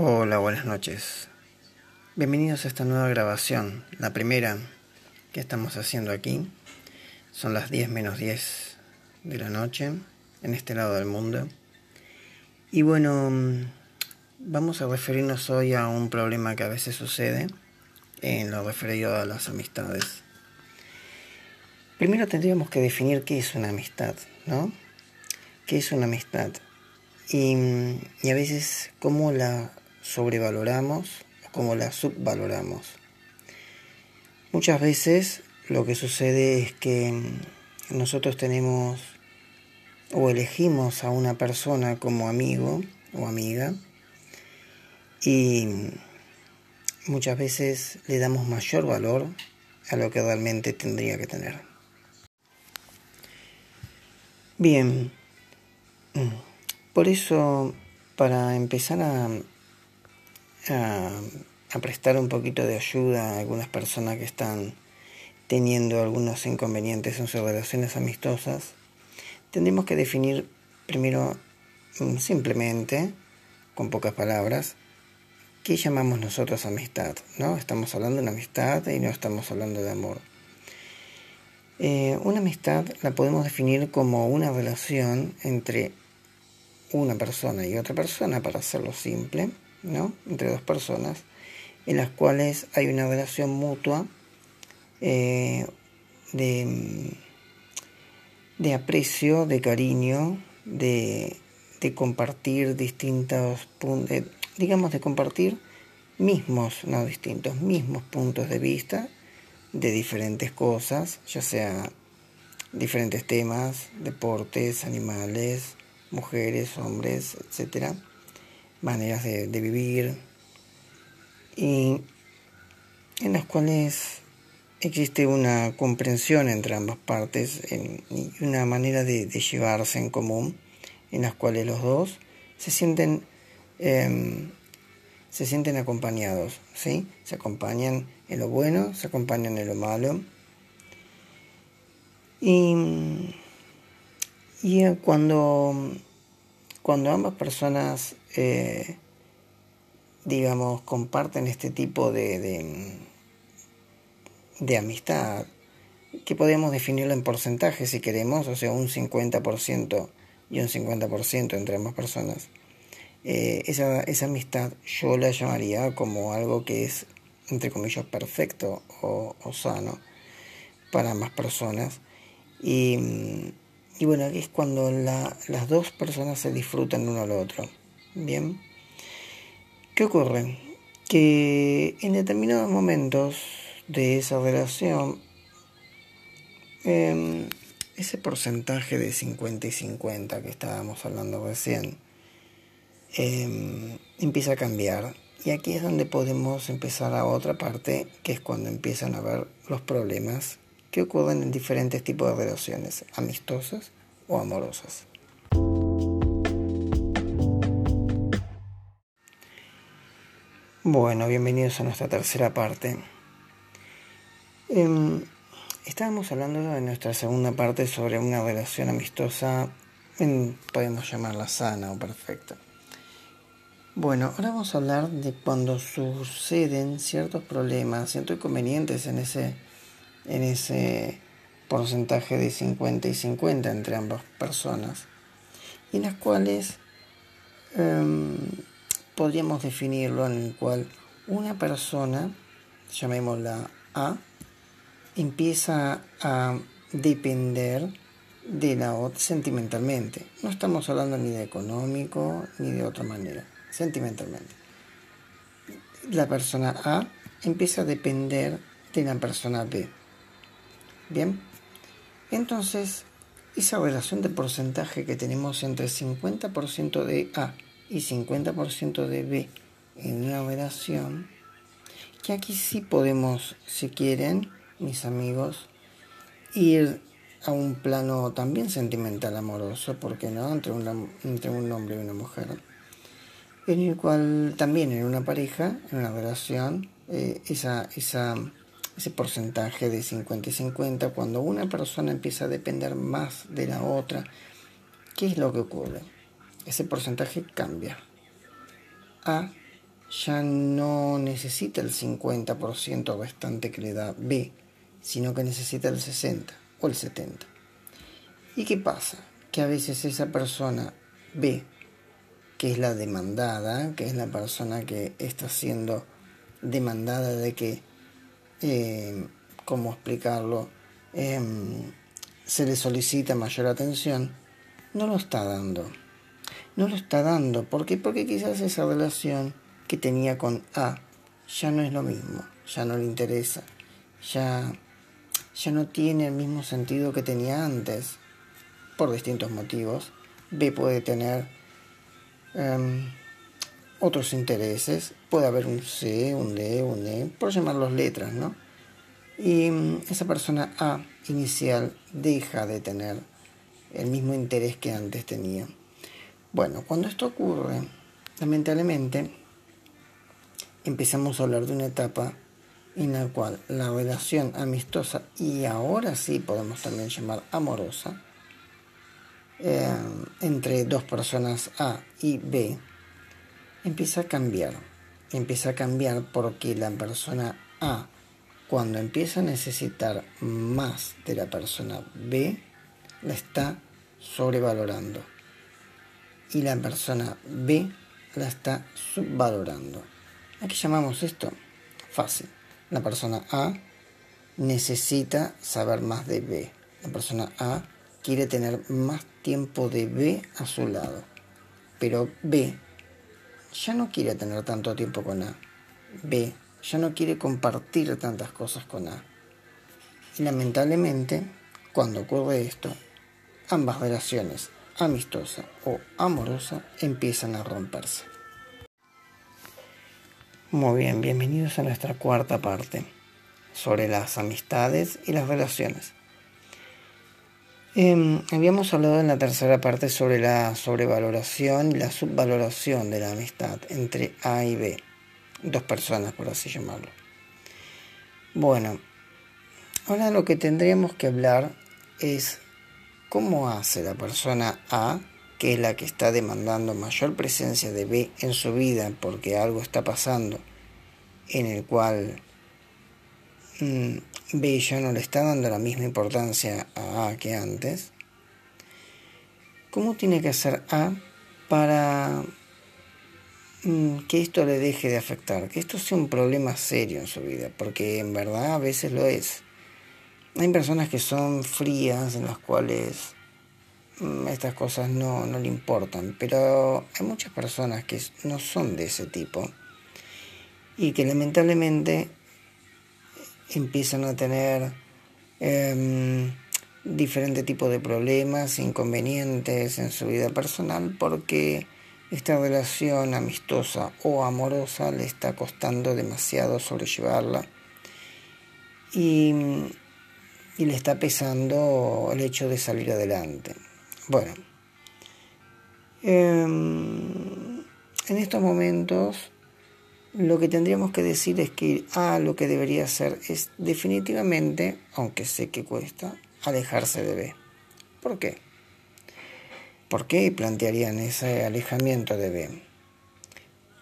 Hola, buenas noches. Bienvenidos a esta nueva grabación, la primera que estamos haciendo aquí. Son las 10 menos 10 de la noche en este lado del mundo. Y bueno, vamos a referirnos hoy a un problema que a veces sucede en lo referido a las amistades. Primero tendríamos que definir qué es una amistad, ¿no? ¿Qué es una amistad? Y, a veces cómo la sobrevaloramos o cómo la subvaloramos. Muchas veces lo que sucede es que nosotros tenemos o elegimos a una persona como amigo o amiga y muchas veces le damos mayor valor a lo que realmente tendría que tener. Bien, por eso para empezar a a, prestar un poquito de ayuda a algunas personas que están teniendo algunos inconvenientes en sus relaciones amistosas, tendremos que definir primero mm, simplemente, con pocas palabras, qué llamamos nosotros amistad. ¿no? Estamos hablando de una amistad y no estamos hablando de amor. Eh, una amistad la podemos definir como una relación entre una persona y otra persona, para hacerlo simple, ¿no? entre dos personas, en las cuales hay una relación mutua eh, de, de, aprecio, de cariño, de, de compartir distintos puntos, digamos de compartir mismos, no distintos, mismos puntos de vista de diferentes cosas, ya sea diferentes temas, deportes, animales, mujeres, hombres, etcétera maneras de, vivir y en las cuales existe una comprensión entre ambas partes y una manera de, llevarse en común en las cuales los dos se sienten em, se sienten acompañados ¿sí? se acompañan en lo bueno se acompañan en lo malo y, y cuando cuando ambas personas, eh, digamos, comparten este tipo de, de, amistad, que podemos definirlo en porcentaje si queremos, o sea, un 50% y un 50% entre ambas personas, eh, esa, esa amistad yo la llamaría como algo que es, entre comillas, perfecto o, o sano para ambas personas. Y y bueno, aquí es cuando las dos personas se disfrutan uno al otro. Bien. ¿Qué ocurre? Que en determinados momentos de esa relación, em, ese porcentaje de 50 y 50 que estábamos hablando recién, em, empieza a cambiar. Y aquí es donde podemos empezar a otra parte, que es cuando empiezan a ver los problemas que ocurren en diferentes tipos de relaciones, amistosas o amorosas. Bueno, bienvenidos a nuestra tercera parte. Em, estábamos hablando en nuestra segunda parte sobre una relación amistosa, podemos llamarla sana o perfecta. Bueno, ahora vamos a hablar de cuando suceden ciertos problemas, ciertos inconvenientes en ese, en ese porcentaje de 50 y 50 entre ambas personas, y las cuales em, podríamos definirlo en el cual una persona, llamémosla A, empieza a depender de la otra sentimentalmente. No estamos hablando ni de económico ni de otra manera, sentimentalmente la persona A empieza a depender de la persona B. Bien, entonces esa relación de porcentaje que tenemos entre 50% de A y 50% de B en una relación, que aquí sí podemos, si quieren, mis amigos, ir a un plano también sentimental amoroso, porque no? Entre, entre un hombre y una mujer en el cual también en una pareja, en una relación, eh, esa, esa, ese porcentaje de 50 y 50, cuando una persona empieza a depender más de la otra, ¿qué es lo que ocurre? Ese porcentaje cambia. A ya no necesita el 50% restante que le da B, sino que necesita el 60 o el 70. ¿Y qué pasa? Que a veces esa persona B, que es la demandada, que es la persona que está siendo demandada de que, eh, ¿cómo explicarlo? Em, se le solicita mayor atención, no lo está dando. No lo está dando. ¿Por qué? Porque quizás esa relación que tenía con A ya no es lo mismo, ya no le interesa, ya, ya no tiene el mismo sentido que tenía antes, por distintos motivos. B puede tener em, otros intereses, puede haber un C, un D, un E, por llamarlos letras, ¿no? Y mm, esa persona A inicial deja de tener el mismo interés que antes tenía. Bueno, cuando esto ocurre, lamentablemente, empezamos a hablar de una etapa en la cual la relación amistosa, y ahora sí podemos también llamar amorosa, eh, entre dos personas A y B, empieza a cambiar. Empieza a cambiar porque la persona A, cuando empieza a necesitar más de la persona B, la está sobrevalorando. Y la persona B la está subvalorando. ¿A qué llamamos esto? Fácil. La persona A necesita saber más de B. La persona A quiere tener más tiempo de B a su lado. Pero B ya no quiere tener tanto tiempo con A. B ya no quiere compartir tantas cosas con A. Y lamentablemente, cuando ocurre esto, ambas relaciones, amistosa o amorosa, empiezan a romperse. Muy bien, bienvenidos a nuestra cuarta parte sobre las amistades y las relaciones. Em, habíamos hablado en la tercera parte sobre la sobrevaloración y la subvaloración de la amistad entre A y B, dos personas por así llamarlo. Bueno, ahora lo que tendríamos que hablar es cómo hace la persona A que es la que está demandando mayor presencia de B en su vida porque algo está pasando en el cual mm, B ya no le está dando la misma importancia a A que antes, ¿cómo tiene que hacer A para mm, que esto le deje de afectar? Que esto sea un problema serio en su vida, porque en verdad a veces lo es. Hay personas que son frías, en las cuales Mm, estas cosas no, no le importan, pero hay muchas personas que no son de ese tipo y que lamentablemente empiezan a tener eh, diferente tipo de problemas, inconvenientes en su vida personal porque esta relación amistosa o amorosa le está costando demasiado sobrellevarla. Y, y le está pesando el hecho de salir adelante. Bueno, em, en estos momentos lo que tendríamos que decir es que A lo que debería hacer es definitivamente, aunque sé que cuesta, alejarse de B. ¿Por qué? ¿Por qué plantearían ese alejamiento de B?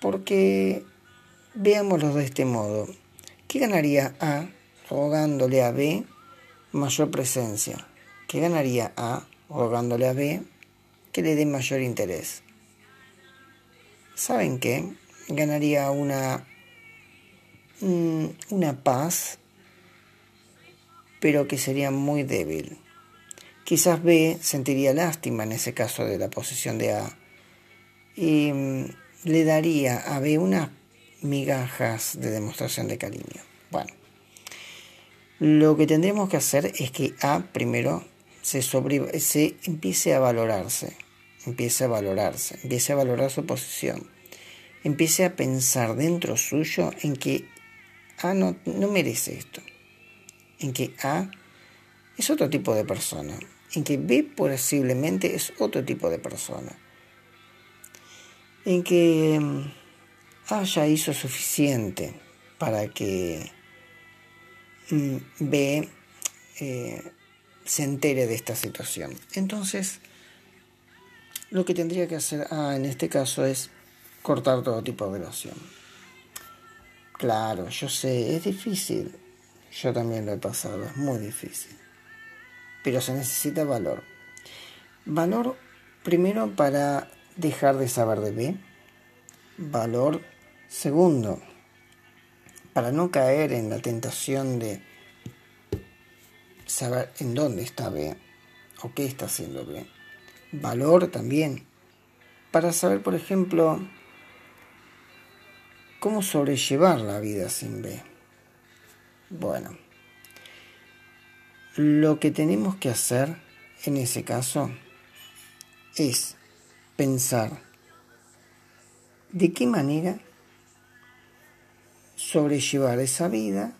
Porque veámoslo de este modo. ¿Qué ganaría A rogándole a B mayor presencia? ¿Qué ganaría A rogándole a B que le dé mayor interés. ¿Saben qué? Ganaría una, mm, una paz, pero que sería muy débil. Quizás B sentiría lástima en ese caso de la posición de A y mm, le daría a B unas migajas de demostración de cariño. Bueno, lo que tendremos que hacer es que A primero se, empiece a valorarse, empiece a valorarse, empiece a valorar su posición, empiece a pensar dentro suyo en que A no, no merece esto, en que A es otro tipo de persona, en que B posiblemente es otro tipo de persona, en que A ya hizo suficiente para que mm, B eh, se entere de esta situación. Entonces, lo que tendría que hacer ah, en este caso es cortar todo tipo de relación. Claro, yo sé, es difícil. Yo también lo he pasado, es muy difícil. Pero se necesita valor. Valor primero para dejar de saber de B. Valor segundo para no caer en la tentación de saber en dónde está B o qué está haciendo B. Valor también para saber, por ejemplo, cómo sobrellevar la vida sin B. Bueno, lo que tenemos que hacer en ese caso es pensar de qué manera sobrellevar esa vida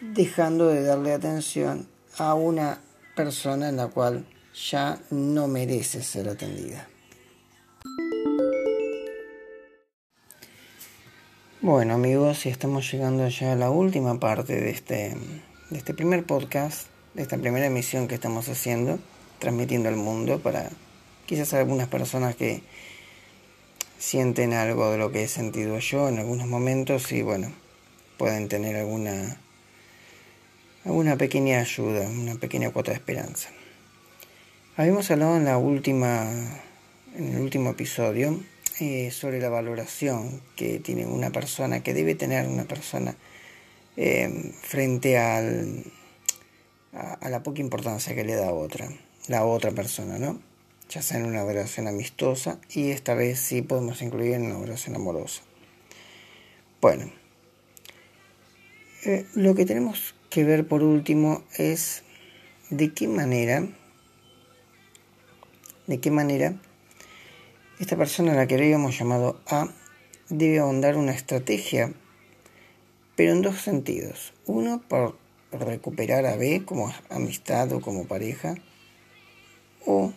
dejando de darle atención a una persona en la cual ya no merece ser atendida. Bueno amigos, y estamos llegando ya a la última parte de este, de este primer podcast, de esta primera emisión que estamos haciendo, transmitiendo al mundo para quizás algunas personas que sienten algo de lo que he sentido yo en algunos momentos y bueno, pueden tener alguna alguna pequeña ayuda, una pequeña cuota de esperanza. Habíamos hablado en la última en el último episodio eh, sobre la valoración que tiene una persona, que debe tener una persona eh, frente al, a, a, la poca importancia que le da a otra, la otra persona, ¿no? Ya sea en una relación amistosa y esta vez sí podemos incluir en una relación amorosa. Bueno, eh, lo que tenemos que ver por último es de qué manera, de qué manera esta persona a la que habíamos llamado A debe ahondar una estrategia, pero en dos sentidos. Uno, por recuperar a B como amistad o como pareja, o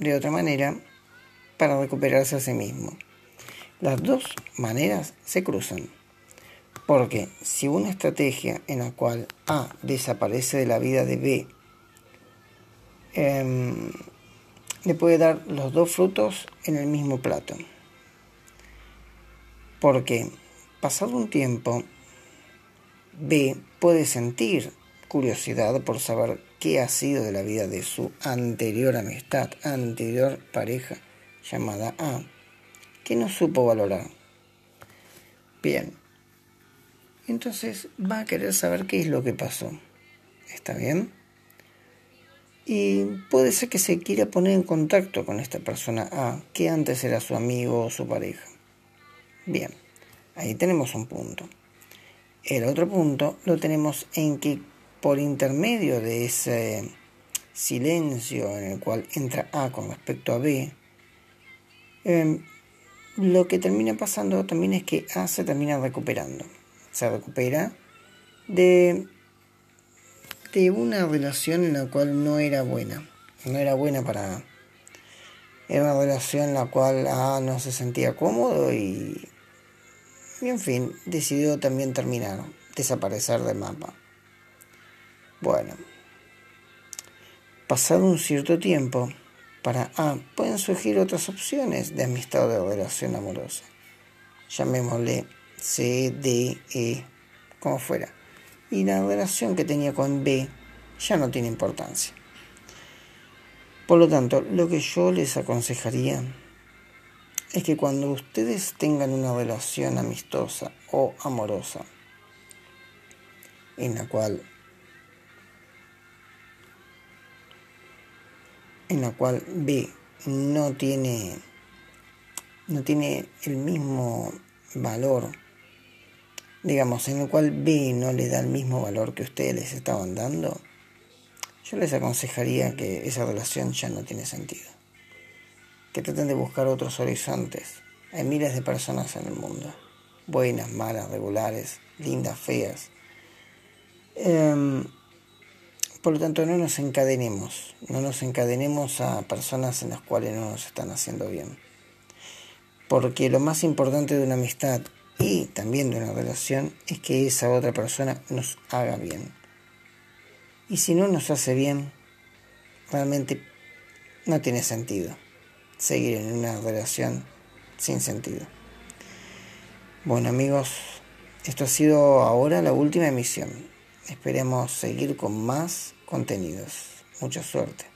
de otra manera, para recuperarse a sí mismo. Las dos maneras se cruzan, porque si una estrategia en la cual A desaparece de la vida de B, eh, le puede dar los dos frutos en el mismo plato. Porque pasado un tiempo, B puede sentir curiosidad por saber qué ha sido de la vida de su anterior amistad, anterior pareja llamada A, que no supo valorar. Bien, entonces va a querer saber qué es lo que pasó. ¿Está bien? y puede ser que se quiera poner en contacto con esta persona A, que antes era su amigo o su pareja. Bien, ahí tenemos un punto. El otro punto lo tenemos en que por intermedio de ese silencio en el cual entra A con respecto a B, em, lo que termina pasando también es que A se termina recuperando. Se recupera de de una relación en la cual no era buena. No era buena para... Era una relación en la cual ah, no se sentía cómodo y, y en fin, decidió también terminar, desaparecer del mapa. Bueno, pasado un cierto tiempo, para A pueden surgir otras opciones de amistad o de relación amorosa. Llamémosle C, D, E, como fuera y la relación que tenía con B ya no tiene importancia. Por lo tanto, lo que yo les aconsejaría es que cuando ustedes tengan una relación amistosa o amorosa, en la cual en la cual B no tiene no tiene el mismo valor digamos, en el cual B no le da el mismo valor que ustedes les estaban dando, yo les aconsejaría que esa relación ya no tiene sentido. Que traten de buscar otros horizontes. Hay miles de personas en el mundo. Buenas, malas, regulares, lindas, feas. Em, por lo tanto, no nos encadenemos. No nos encadenemos a personas en las cuales no nos están haciendo bien. Porque lo más importante de una amistad y también de una relación es que esa otra persona nos haga bien. Y si no nos hace bien, realmente no tiene sentido seguir en una relación sin sentido. Bueno amigos, esto ha sido ahora la última emisión. Esperemos seguir con más contenidos. Mucha suerte.